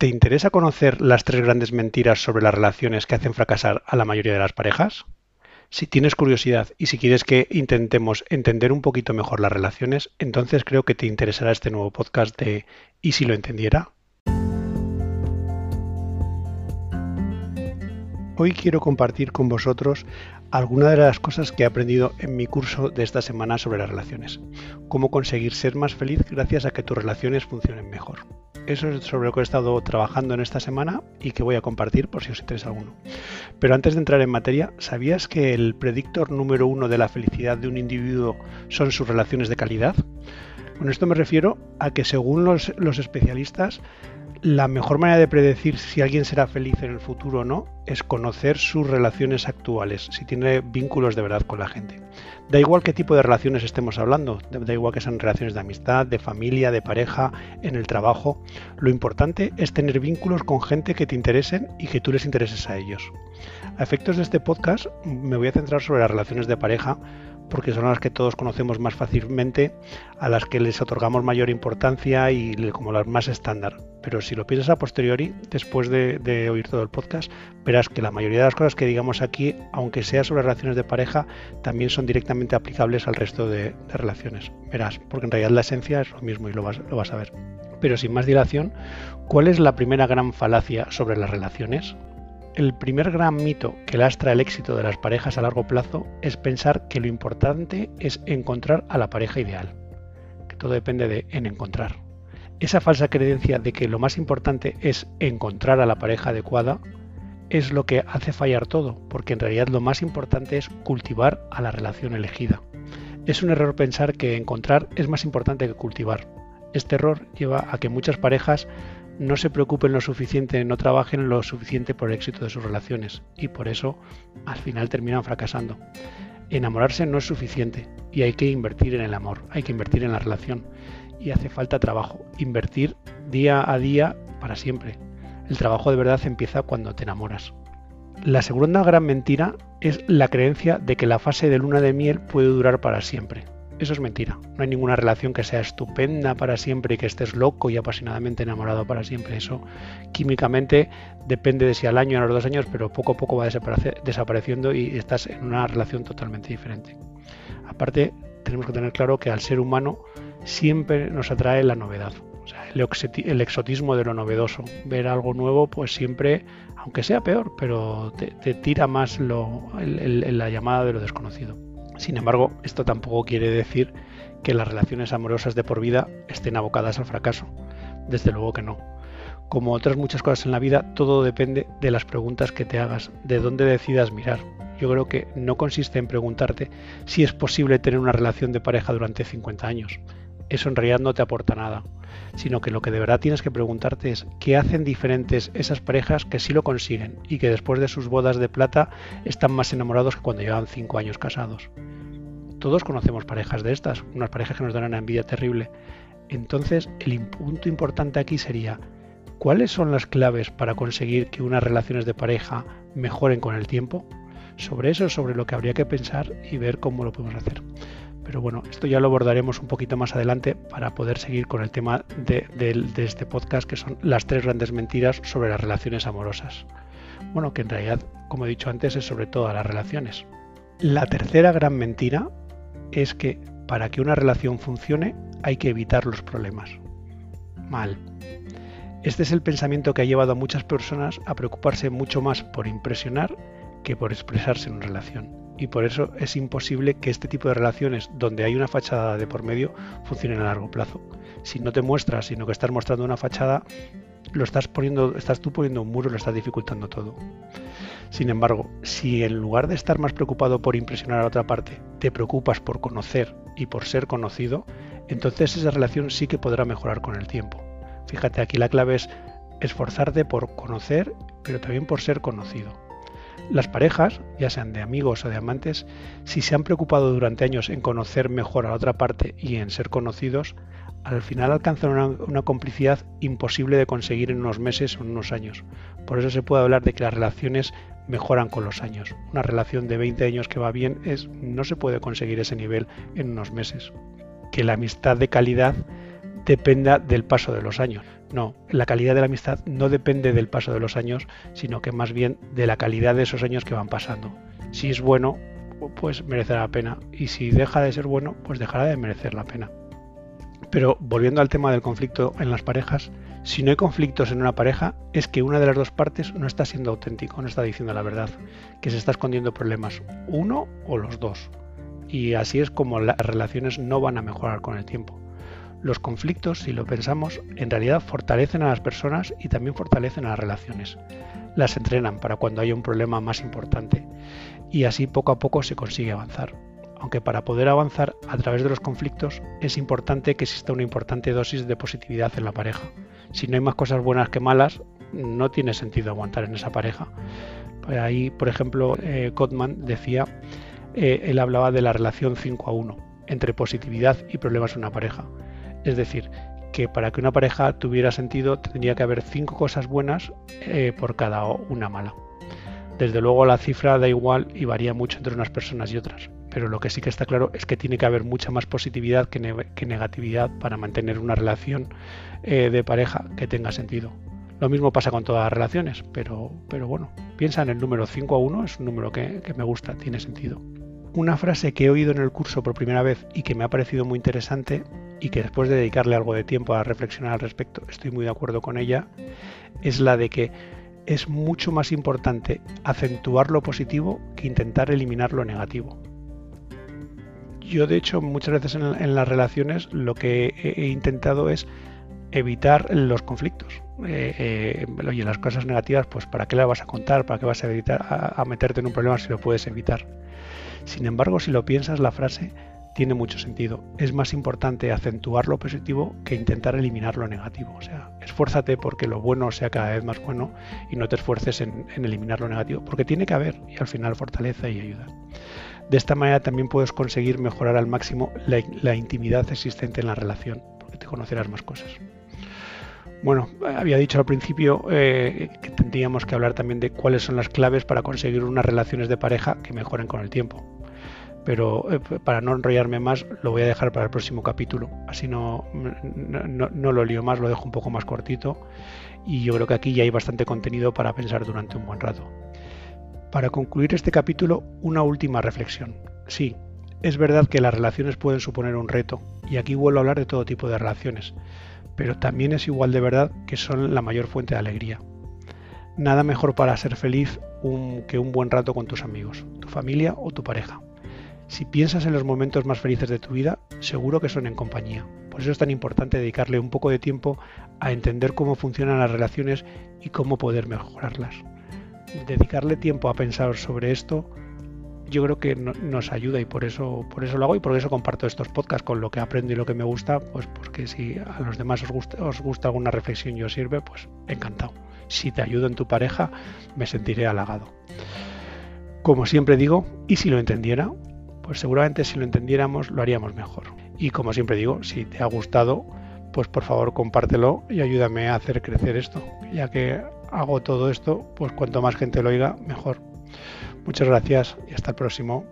¿Te interesa conocer las tres grandes mentiras sobre las relaciones que hacen fracasar a la mayoría de las parejas? Si tienes curiosidad y si quieres que intentemos entender un poquito mejor las relaciones, entonces creo que te interesará este nuevo podcast de ¿Y si lo entendiera? Hoy quiero compartir con vosotros algunas de las cosas que he aprendido en mi curso de esta semana sobre las relaciones. Cómo conseguir ser más feliz gracias a que tus relaciones funcionen mejor. Eso es sobre lo que he estado trabajando en esta semana y que voy a compartir por si os interesa alguno. Pero antes de entrar en materia, ¿sabías que el predictor número uno de la felicidad de un individuo son sus relaciones de calidad? Con esto me refiero a que según los, especialistas, la mejor manera de predecir si alguien será feliz en el futuro o no es conocer sus relaciones actuales, si tiene vínculos de verdad con la gente. Da igual qué tipo de relaciones estemos hablando, da igual que sean relaciones de amistad, de familia, de pareja, en el trabajo. Lo importante es tener vínculos con gente que te interesen y que tú les intereses a ellos. A efectos de este podcast me voy a centrar sobre las relaciones de pareja porque son las que todos conocemos más fácilmente, a las que les otorgamos mayor importancia y como las más estándar. Pero si lo piensas a posteriori, después de, oír todo el podcast, verás que la mayoría de las cosas que digamos aquí, aunque sea sobre relaciones de pareja, también son directamente aplicables al resto de, relaciones. Verás, porque en realidad la esencia es lo mismo y lo vas, lo vas a ver. Pero sin más dilación, ¿cuál es la primera gran falacia sobre las relaciones? El primer gran mito que lastra el éxito de las parejas a largo plazo es pensar que lo importante es encontrar a la pareja ideal, que todo depende de en encontrar. Esa falsa creencia de que lo más importante es encontrar a la pareja adecuada es lo que hace fallar todo, porque en realidad lo más importante es cultivar a la relación elegida. Es un error pensar que encontrar es más importante que cultivar. Este error lleva a que muchas parejas no se preocupen lo suficiente, no trabajen lo suficiente por el éxito de sus relaciones y por eso al final terminan fracasando. Enamorarse no es suficiente y hay que invertir en el amor, hay que invertir en la relación y hace falta trabajo, invertir día a día para siempre. El trabajo de verdad empieza cuando te enamoras. La segunda gran mentira es la creencia de que la fase de luna de miel puede durar para siempre. Eso es mentira. No hay ninguna relación que sea estupenda para siempre y que estés loco y apasionadamente enamorado para siempre. Eso químicamente depende de si al año o a los dos años, pero poco a poco va desapareciendo y estás en una relación totalmente diferente. Aparte, tenemos que tener claro que al ser humano siempre nos atrae la novedad. el, exotismo de lo novedoso. Ver algo nuevo, pues siempre, aunque sea peor, pero te, tira más la llamada de lo desconocido. Sin embargo, esto tampoco quiere decir que las relaciones amorosas de por vida estén abocadas al fracaso. Desde luego que no. Como otras muchas cosas en la vida, todo depende de las preguntas que te hagas, de dónde decidas mirar. Yo creo que no consiste en preguntarte si es posible tener una relación de pareja durante 50 años. Eso en realidad no te aporta nada, sino que lo que de verdad tienes que preguntarte es qué hacen diferentes esas parejas que sí lo consiguen y que después de sus bodas de plata están más enamorados que cuando llevan 5 años casados. Todos conocemos parejas de estas, unas parejas que nos dan una envidia terrible. Entonces, el punto importante aquí sería, ¿cuáles son las claves para conseguir que unas relaciones de pareja mejoren con el tiempo? Sobre eso es sobre lo que habría que pensar y ver cómo lo podemos hacer. Pero bueno, esto ya lo abordaremos un poquito más adelante para poder seguir con el tema de, este podcast, que son las tres grandes mentiras sobre las relaciones amorosas. Bueno, que en realidad, como he dicho antes, es sobre todas las relaciones. La tercera gran mentira es que para que una relación funcione hay que evitar los problemas. Mal. Este es el pensamiento que ha llevado a muchas personas a preocuparse mucho más por impresionar que por expresarse en una relación. Y por eso es imposible que este tipo de relaciones donde hay una fachada de por medio funcionen a largo plazo. Si no te muestras, sino que estás mostrando una fachada, lo estás poniendo, estás tú poniendo un muro, lo estás dificultando todo. Sin embargo, si en lugar de estar más preocupado por impresionar a otra parte, te preocupas por conocer y por ser conocido, entonces esa relación sí que podrá mejorar con el tiempo. Fíjate, aquí la clave es esforzarte por conocer, pero también por ser conocido. Las parejas, ya sean de amigos o de amantes, si se han preocupado durante años en conocer mejor a la otra parte y en ser conocidos, al final alcanzan una, complicidad imposible de conseguir en unos meses o en unos años. Por eso se puede hablar de que las relaciones mejoran con los años. Una relación de 20 años que va bien es no se puede conseguir ese nivel en unos meses. Que la amistad de calidad dependa del paso de los años. No, la calidad de la amistad no depende del paso de los años, sino que más bien de la calidad de esos años que van pasando. Si es bueno, pues merecerá la pena. Y si deja de ser bueno, pues dejará de merecer la pena. Pero volviendo al tema del conflicto en las parejas, si no hay conflictos en una pareja, es que una de las dos partes no está siendo auténtico, no está diciendo la verdad, que se está escondiendo problemas, uno o los dos. Y así es como las relaciones no van a mejorar con el tiempo. Los conflictos, si lo pensamos, en realidad fortalecen a las personas y también fortalecen a las relaciones. Las entrenan para cuando haya un problema más importante y así poco a poco se consigue avanzar. Aunque para poder avanzar a través de los conflictos es importante que exista una importante dosis de positividad en la pareja. Si no hay más cosas buenas que malas, no tiene sentido aguantar en esa pareja. Ahí, por ejemplo, eh, decía, eh, él hablaba de la relación 5 a 1 entre positividad y problemas en una pareja. Es decir, que para que una pareja tuviera sentido tendría que haber cinco cosas buenas eh, por cada una mala. Desde luego la cifra da igual y varía mucho entre unas personas y otras, pero lo que sí que está claro es que tiene que haber mucha más positividad que, negatividad para mantener una relación eh, de pareja que tenga sentido. Lo mismo pasa con todas las relaciones, pero, pero bueno, piensa en el número 5 a 1, es un número que me gusta, tiene sentido. Una frase que he oído en el curso por primera vez y que me ha parecido muy interesante y que después de dedicarle algo de tiempo a reflexionar al respecto estoy muy de acuerdo con ella, es la de que es mucho más importante acentuar lo positivo que intentar eliminar lo negativo. Yo de hecho muchas veces en, las relaciones lo que he, intentado es evitar los conflictos. Eh, eh, oye, las cosas negativas, pues ¿para qué las vas a contar? ¿Para qué vas a, evitar, a meterte en un problema si lo puedes evitar? Sin embargo, si lo piensas, la frase tiene mucho sentido. Es más importante acentuar lo positivo que intentar eliminar lo negativo. O sea, esfuérzate porque lo bueno sea cada vez más bueno y no te esfuerces en, eliminar lo negativo, porque tiene que haber y al final fortalece y ayuda. De esta manera también puedes conseguir mejorar al máximo la, intimidad existente en la relación, porque te conocerás más cosas. Bueno, había dicho al principio eh, que tendríamos que hablar también de cuáles son las claves para conseguir unas relaciones de pareja que mejoren con el tiempo. Pero eh, para no enrollarme más, lo voy a dejar para el próximo capítulo. Así no, no, lo lío más, lo dejo un poco más cortito. Y yo creo que aquí ya hay bastante contenido para pensar durante un buen rato. Para concluir este capítulo, una última reflexión. Sí, es verdad que las relaciones pueden suponer un reto, y aquí vuelvo a hablar de todo tipo de relaciones pero también es igual de verdad que son la mayor fuente de alegría. Nada mejor para ser feliz que un buen rato con tus amigos, tu familia o tu pareja. Si piensas en los momentos más felices de tu vida, seguro que son en compañía. Por eso es tan importante dedicarle un poco de tiempo a entender cómo funcionan las relaciones y cómo poder mejorarlas. Dedicarle tiempo a pensar sobre esto yo creo que nos ayuda y por eso, por eso lo hago y por eso comparto estos podcasts con lo que aprendo y lo que me gusta, pues porque si a los demás os gusta, os gusta alguna reflexión y os sirve, pues encantado. Si te ayudo en tu pareja, me sentiré halagado. Como siempre digo, y si lo entendiera, pues seguramente si lo entendiéramos lo haríamos mejor. Y como siempre digo, si te ha gustado, pues por favor compártelo y ayúdame a hacer crecer esto. Ya que hago todo esto, pues cuanto más gente lo oiga, mejor. Muchas gracias y hasta el próximo.